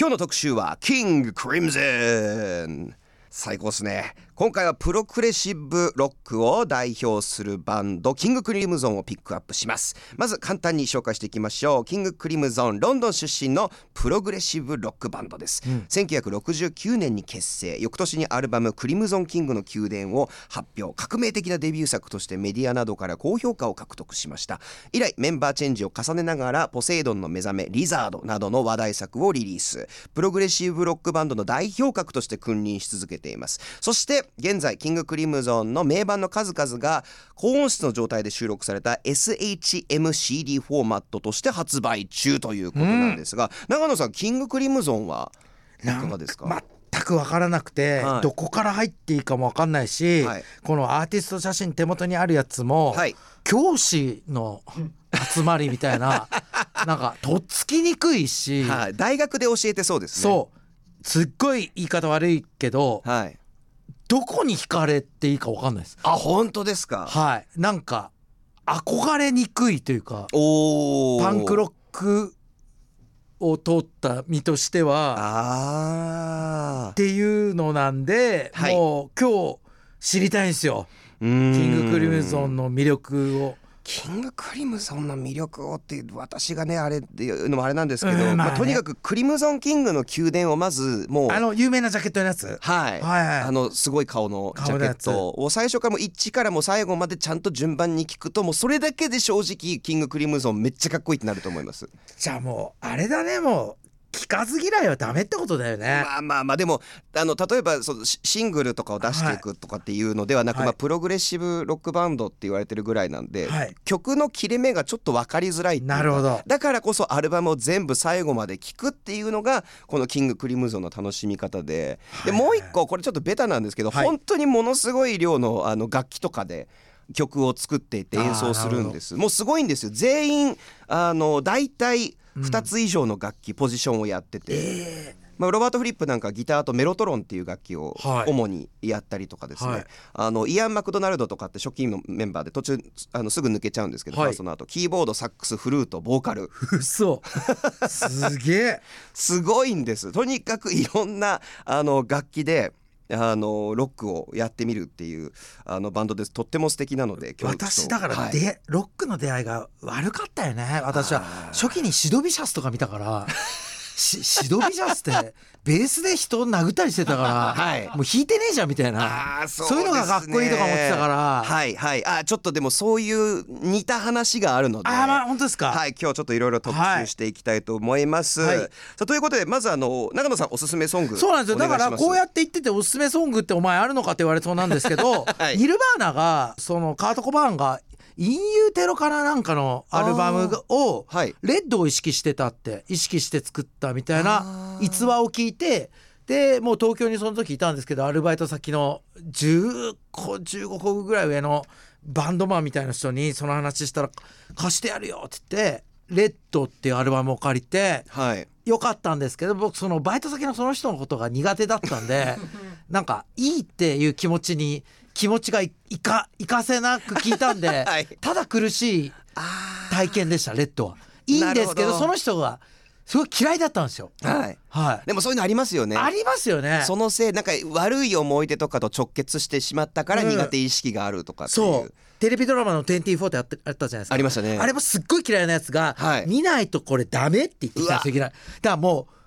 今日の特集はキングクリムゼン最高っすね。今回はプログレッシブロックを代表するバンドキングクリムゾンをピックアップします。まず簡単に紹介していきましょう。キングクリムゾンロンドン出身のプログレッシブロックバンドです、うん、1969年に結成。翌年にアルバムクリムゾンキングの宮殿を発表。革命的なデビュー作としてメディアなどから高評価を獲得しました。以来メンバーチェンジを重ねながらポセイドンの目覚めリザードなどの話題作をリリース。プログレッシブロックバンドの代表格として君臨し続けています。そして現在キングクリムゾンの名盤の数々が高音質の状態で収録された SHMCD フォーマットとして発売中ということなんですが、うん、長野さんキングクリムゾンはいかがですか？全く分からなくて、はい、どこから入っていいかも分かんないし、はい、このアーティスト写真手元にあるやつも、はい、教師の集まりみたいな なんかとっつきにくいし、大学で教えてそうですね。そう。すっごい言い方悪いけど、はい、どこに惹かれていいか分かんないです。あ本当ですか？はい。なんか憧れにくいというかパンクロックを通った身としてはっていうのなんで、はい、もう今日知りたいんですよ。キングクリムゾンの魅力を。キングクリムゾンの魅力をって私がねあれっていうのもあれなんですけど、うんまあね、まあ、とにかくクリムゾンキングの宮殿をまずもうあの有名なジャケットのやつ、はい、はい。はい、あのすごい顔のジャケット。を最初からも一からも最後までちゃんと順番に聞くともうそれだけで正直キングクリムゾンめっちゃかっこいいってなると思います。じゃあもうあれだねもう聞かず嫌いはダメってことだよね。まあまあまあでもあの例えばそのシングルとかを出していくとかっていうのではなく、はい、まあ、プログレッシブロックバンドって言われてるぐらいなんで、はい、曲の切れ目がちょっと分かりづらいなるほど。だからこそアルバムを全部最後まで聴くっていうのがこのキングクリムゾンの楽しみ方で。でもう一個これちょっとベタなんですけど、はい、本当にものすごい量のあの楽器とかで。曲を作っていって演奏するんです。もうすごいんですよ。全員あの大体2つ以上の楽器、ポジションをやってて、えー、まあ、ロバート・フリップなんかギターとメロトロンっていう楽器を主にやったりとかですね、はい、あのイアン・マクドナルドとかって初期のメンバーで途中あのすぐ抜けちゃうんですけど、はい、その後キーボードサックスフルートボーカル。嘘。すげえ。すごいんです。とにかくいろんなあの楽器であのロックをやってみるっていうあのバンドです。とっても素敵なので私だからで、はい、ロックの出会いが悪かったよね私は。初期にシドビシャスとか見たから シドビジャスってベースで人を殴ったりしてたから、はい、もう弾いてねえじゃんみたいな。そう、ね,、いうのがかっこいいとか思ってたから。はいはい。あちょっとでもそういう似た話があるので。あまあ本当ですか。はい今日ちょっといろいろ特集していきたいと思います、はい、さあということでまずあの長野さんおすすめソングそうなんですよ。だからこうやって言ってておすすめソングってお前あるのかって言われそうなんですけど、はい、ニルバーナがそのカート・コバーンがインユーテロからなんかのアルバムをレッドを意識してたって意識して作ったみたいな逸話を聞いてでもう東京にその時いたんですけどアルバイト先の10個15個ぐらい上のバンドマンみたいな人にその話したら「貸してやるよ」って言って「レッド」っていうアルバムを借りて、はい、よかったんですけど僕そのバイト先のその人のことが苦手だったんで なんかいいっていう気持ちに気持ちがいかいかせなく聞いたんで、はい、ただ苦しい体験でしたレッドは。いいんですけどその人がすごい嫌いだったんですよ。はい。はい。でもそういうのありますよね。ありますよね。そのせいなんか悪い思い出とかと直結してしまったから苦手意識があるとかっていう。うん、そうテレビドラマの24ってあったあったじゃないですか。ありましたね。あれもすっごい嫌いなやつが、はい、見ないとこれダメって言ってきたんですよ。だからもう。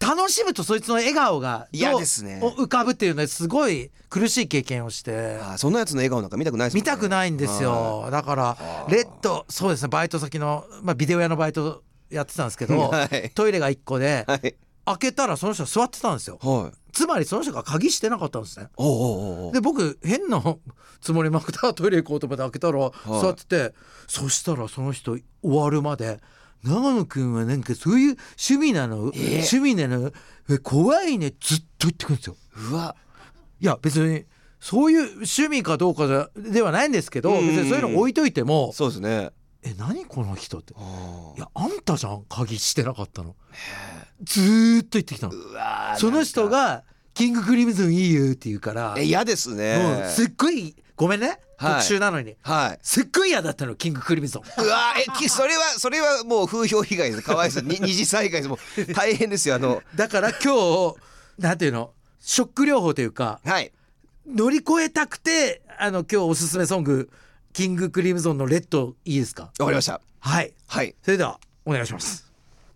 楽しむとそいつの笑顔が嫌ですね。浮かぶっていうのはすごい苦しい経験をして。あそんなやつの笑顔なんか見たくないですね。見たくないんですよ。だからレッドそうですねバイト先の、まあ、ビデオ屋のバイトやってたんですけど、はい、トイレが1個で、はい、開けたらその人座ってたんですよ、はい、つまりその人が鍵してなかったんですね。で僕変なつもりまくったトイレ行こうと思って開けたら座ってて、そしたらその人終わるまで長野くんはなんかそういう趣味なの、えー、趣味なの？え怖いね。ずっと言ってくるんですよ。うわ。いや別にそういう趣味かどうかではないんですけど、別にそういうの置いといてもそうですね。え何この人って？いやあんたじゃん。鍵してなかったの。ずっと言ってきたの。その人がキングクリムゾンいいよって言うから嫌ですね。すっごいごめんね。特集なのに、はい、すっごい嫌だったのキングクリムゾン。うわえそれはそれはもう風評被害です。かわいそう。二次災害です。もう 大変ですよ。あのだから今日なんていうの？ショック療法というか、はい、乗り越えたくてあの今日おすすめソングキングクリムゾンのレッドいいですか？わかりました。はい。はい。それではお願いします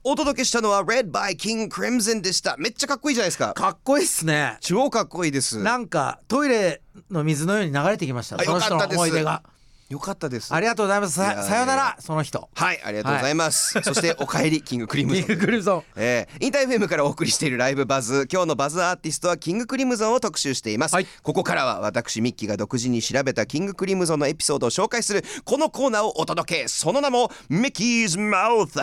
お届けしたのは Red by King Crimson でした。めっちゃかっこいいじゃないですか。かっこいいっすね。超かっこいいです。なんかトイレの水のように流れてきました。その人の思い出が。よかったです。ありがとうございます。ささよならその人。はいありがとうございます、はい、そして おかえりキングクリムゾンキングクリムゾン、え。ー、インターフェムからお送りしているライブバズ。今日のバズアーティストはキングクリムゾンを特集しています、はい、ここからは私ミッキーが独自に調べたキングクリムゾンのエピソードを紹介するこのコーナーをお届け。その名もミッキーズマウス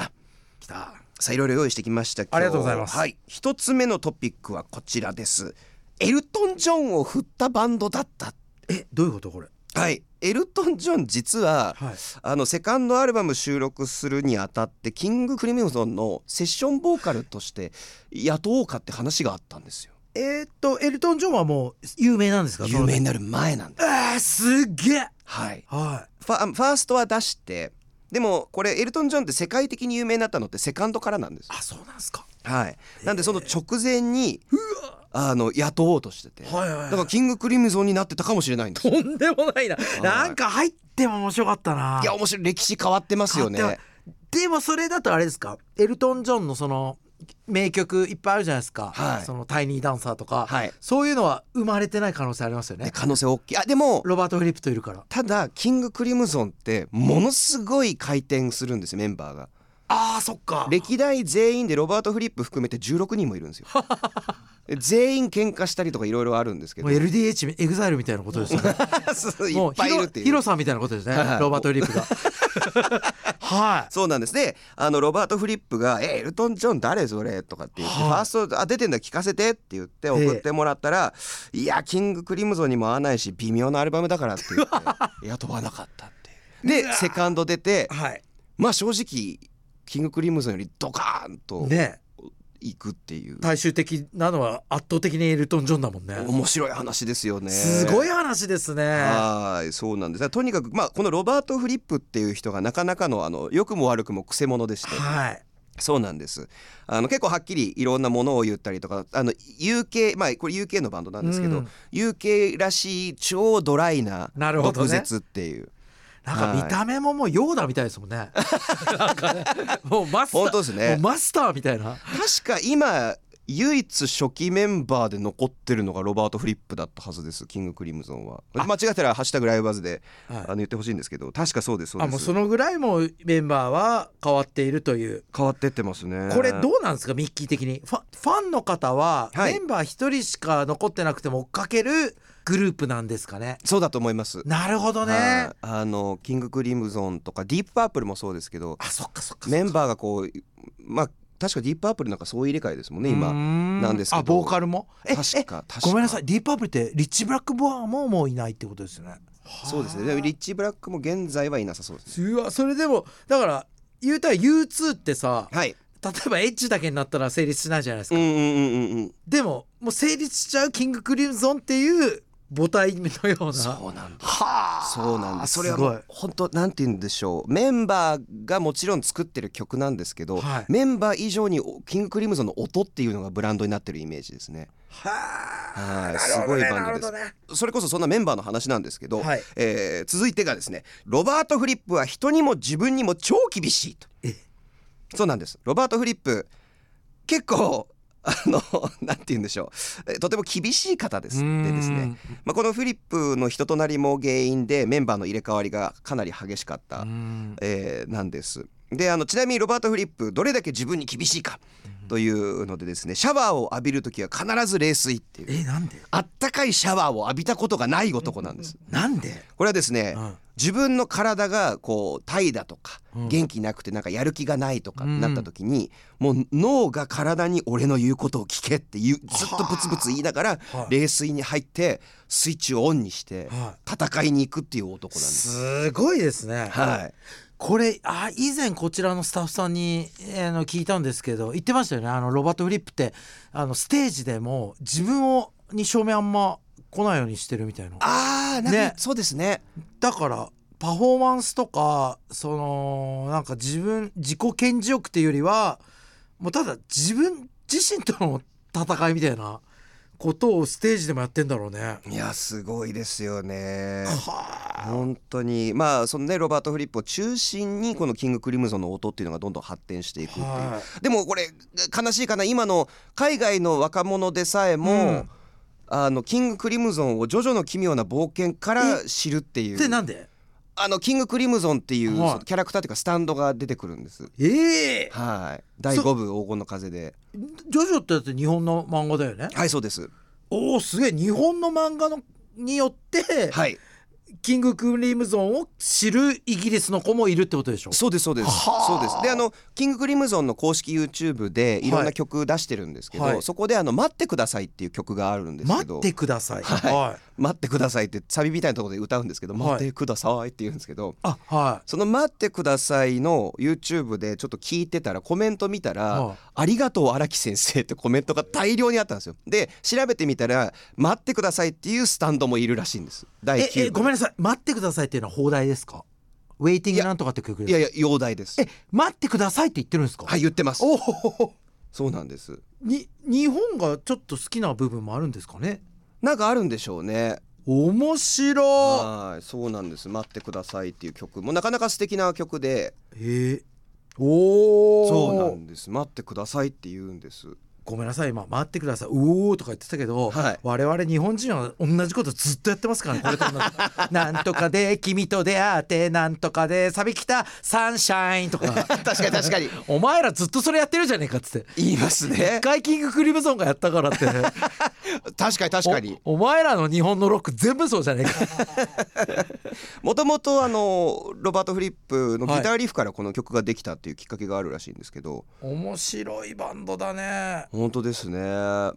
きたさあいろいろ用意してきましたありがとうございます。はい。一つ目のトピックはこちらです。エルトン・ジョンを振ったバンドだったえどういうことこれ？はい。エルトン・ジョン実は、はい、あのセカンドアルバム収録するにあたってキング・クリムゾンのセッションボーカルとして雇おうかって話があったんですよ。えー、っとエルトン・ジョンはもう有名なんですか？有名になる前なんですえー、すげえ！はい、はい、ファファーストは出してでもこれエルトン・ジョンって世界的に有名になったのってセカンドからなんです。あそうなんですか。はい。なんでその直前にあの雇おうとしてて、はいはいはい、だからキングクリムゾンになってたかもしれないんですとんでもないな、はい、なんか入っても面白かったな。いや面白い。歴史変わってますよね。でもそれだとあれですか？エルトン・ジョンのその名曲いっぱいあるじゃないですか、はい、そのタイニーダンサーとか、はい、そういうのは生まれてない可能性ありますよね。可能性大きい。あでもロバート・フリップといるから。ただキング・クリムゾンってものすごい回転するんですよメンバーが。あーそっか。歴代全員でロバート・フリップ含めて16人もいるんですよ。全員喧嘩したりとかいろいろあるんですけど。LDH エグザイルみたいなことですよね。いっぱいいるっていう。ヒロさんみたいなことですね、ロバート・フリップがはい。そうなんです。であのロバート・フリップが「えエルトン・ジョン誰それ?」とかって言って、ファーストあ出てんだ聞かせてって言って送ってもらったら「いやキング・クリムゾンにも合わないし微妙なアルバムだから」って言って 雇わなかったってでセカンド出て、はい、まあ正直キング・クリムゾンよりドカーンとねいくっていう。大衆的なのは圧倒的にエルトン・ジョンだもんね。面白い話ですよね。すごい話ですね。はいそうなんです。とにかくまあこのロバート・フリップっていう人がなかなかのあの良くも悪くもくせ者でして、はい、そうなんです。あの結構はっきりいろんなものを言ったりとかあの UK まあこれ UK のバンドなんですけど、うん、UK らしい超ドライな毒舌っていう。なんか見た目ももうヨーダみたいですもんね。なんかね、もうマスター、本当ですね。マスターみたいな。確か今唯一初期メンバーで残ってるのがロバート・フリップだったはずですキング・クリムゾンは。間違ってたら「ハッシュタグライブバズで」はい、あの言ってほしいんですけど確かそうですそうです。あもうそのぐらいもメンバーは変わっているという。変わってってますね。これどうなんですかミッキー的に。ファファンの方はメンバー一人しか残ってなくても追っかけるグループなんですかね。そうだと思います。なるほどね。あのキングクリムゾンとかディープパープルもそうですけどあそっかそっかメンバーがこうまあ確かディープパープルなんかそういう入れ替えですもんね今なんですけど。あボーカルも？確かごめんなさい。ディープパープルってリッチ・ブラック・ボアももういないってことですよね。そうですね。でもリッチ・ブラックも現在はいなさそうです、ね、うわそれでもだから言うたら U2 ってさ、はい、例えばエッジだけになったら成立しないじゃないですか、うんうんうんうん、でももう成立しちゃうキングクリムゾンっていう母体のような。そうなんです。はあ。そうなんです。それは本当なんて言うんでしょう。メンバーがもちろん作ってる曲なんですけど、はい、メンバー以上にキングクリムゾンの音っていうのがブランドになってるイメージですね。はい、すごいバンドです、ね、それこそそんなメンバーの話なんですけど、はい、えー、続いてがですねロバート・フリップは人にも自分にも超厳しいと。そうなんです。ロバート・フリップ結構あの なんて言うんでしょう。とても厳しい方です。でですね、まあ、このフリップの人となりも原因でメンバーの入れ替わりがかなり激しかった、えー、なんです。であのちなみにロバート・フリップどれだけ自分に厳しいかというのでですねシャワーを浴びる時は必ず冷水っていう。えなんで？あったかいシャワーを浴びたことがない男なんです。なんで？これはですね、うん。自分の体がこう怠惰とか元気なくてなんかやる気がないとかなった時に、もう脳が体に俺の言うことを聞けってずっとブツブツ言いながら冷水に入ってスイッチをオンにして戦いに行くっていう男なんです。すごいですね。はい。これあ以前こちらのスタッフさんに、えー、の聞いたんですけど言ってましたよね。あのロバート・フリップってあのステージでも自分をに照明あんま来ないようにしてるみたいな。あーなんか、ね、そうですね。だからパフォーマンスとかそのなんか自分自己顕示欲っていうよりはもうただ自分自身との戦いみたいなことをステージでもやってんだろうね。いやすごいですよね。本当に。まあそのねロバート・フリップを中心にこのキング・クリムゾンの音っていうのがどんどん発展していくっていう。でもこれ悲しいかな。今の海外の若者でさえも、うん。あのキング・クリムゾンをジョジョの奇妙な冒険から知るっていう。でなんで？あのキングクリムゾンっていう、はい、キャラクターっていうかスタンドが出てくるんです。ええー、はい。第5部黄金の風で。ジョジョってだって日本の漫画だよね？はいそうです。おおすげえ日本の漫画のによって、はい、キングクリムゾンを知るイギリスの子もいるってことでしょ？そうですそうです。そうです。であのキングクリムゾンの公式 YouTube でい。ろんな曲出してるんですけど、はい、そこであの「待ってください」っていう曲があるんですけど。待ってください、はい、待ってくださいってサビみたいなところで歌うんですけど、待ってくださいって言うんですけどあ、はい、その待ってくださいの YouTube でちょっと聞いてたらコメント見たら、はい、ありがとう荒木先生ってコメントが大量にあったんですよ。で調べてみたら待ってくださいっていうスタンドもいるらしいんです。第9えごめんなさい待ってくださいっていうのは放題ですか？ウェイティングなんとかって曲いやいや容体です。え待ってくださいって言ってるんですか？はい言ってます。おおそうなんです。に日本がちょっと好きな部分もあるんですかね？なんかあるんでしょうね。面白はいそうなんです。待ってくださいっていう曲もなかなか素敵な曲で。へえおおそうなんです。待ってくださいって言うんですごめんなさい今待ってください。おおとか言ってたけど、はい、我々日本人は同じことずっとやってますからねこれと なんとかで君と出会ってなんとかでサビきたサンシャインとか。確かに確かに。お前らずっとそれやってるじゃねえかっつって。言いますね。一回キングクリムゾンがやったからって。確かに確かに。お前らの日本のロック全部そうじゃねえかもともとあのロバート・フリップのギターリフからこの曲ができたっていうきっかけがあるらしいんですけど、はい、面白いバンドだね。本当ですね。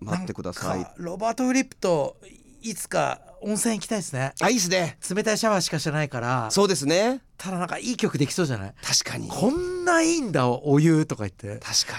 待ってください。ロバート・フリップといつか温泉行きたいですね。あいいですね。冷たいシャワーしかしてないから。そうですねただなんかいい曲できそうじゃない？確かに。こんないいんだお湯とか言って。確か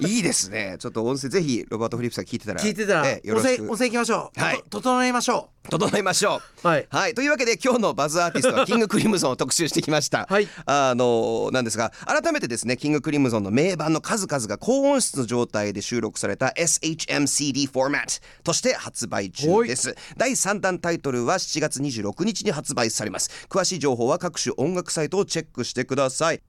に。いいですね。ちょっと音声ぜひロバート・フリップさん聞いてたら聞いてたら、ええ、温泉温泉行きましょう、はい、整いましょう。整いましょう。はい、はい、というわけで今日のバズアーティストは キングクリムゾンを特集してきました。はい。あのなんですが改めてですねキングクリムゾンの名盤の数々が高音質の状態で収録された SHMCD フォーマットとして発売中です。第3弾タイトルは7月26日に発売されます。詳しい情報は各種音楽サイトをチェックしてください。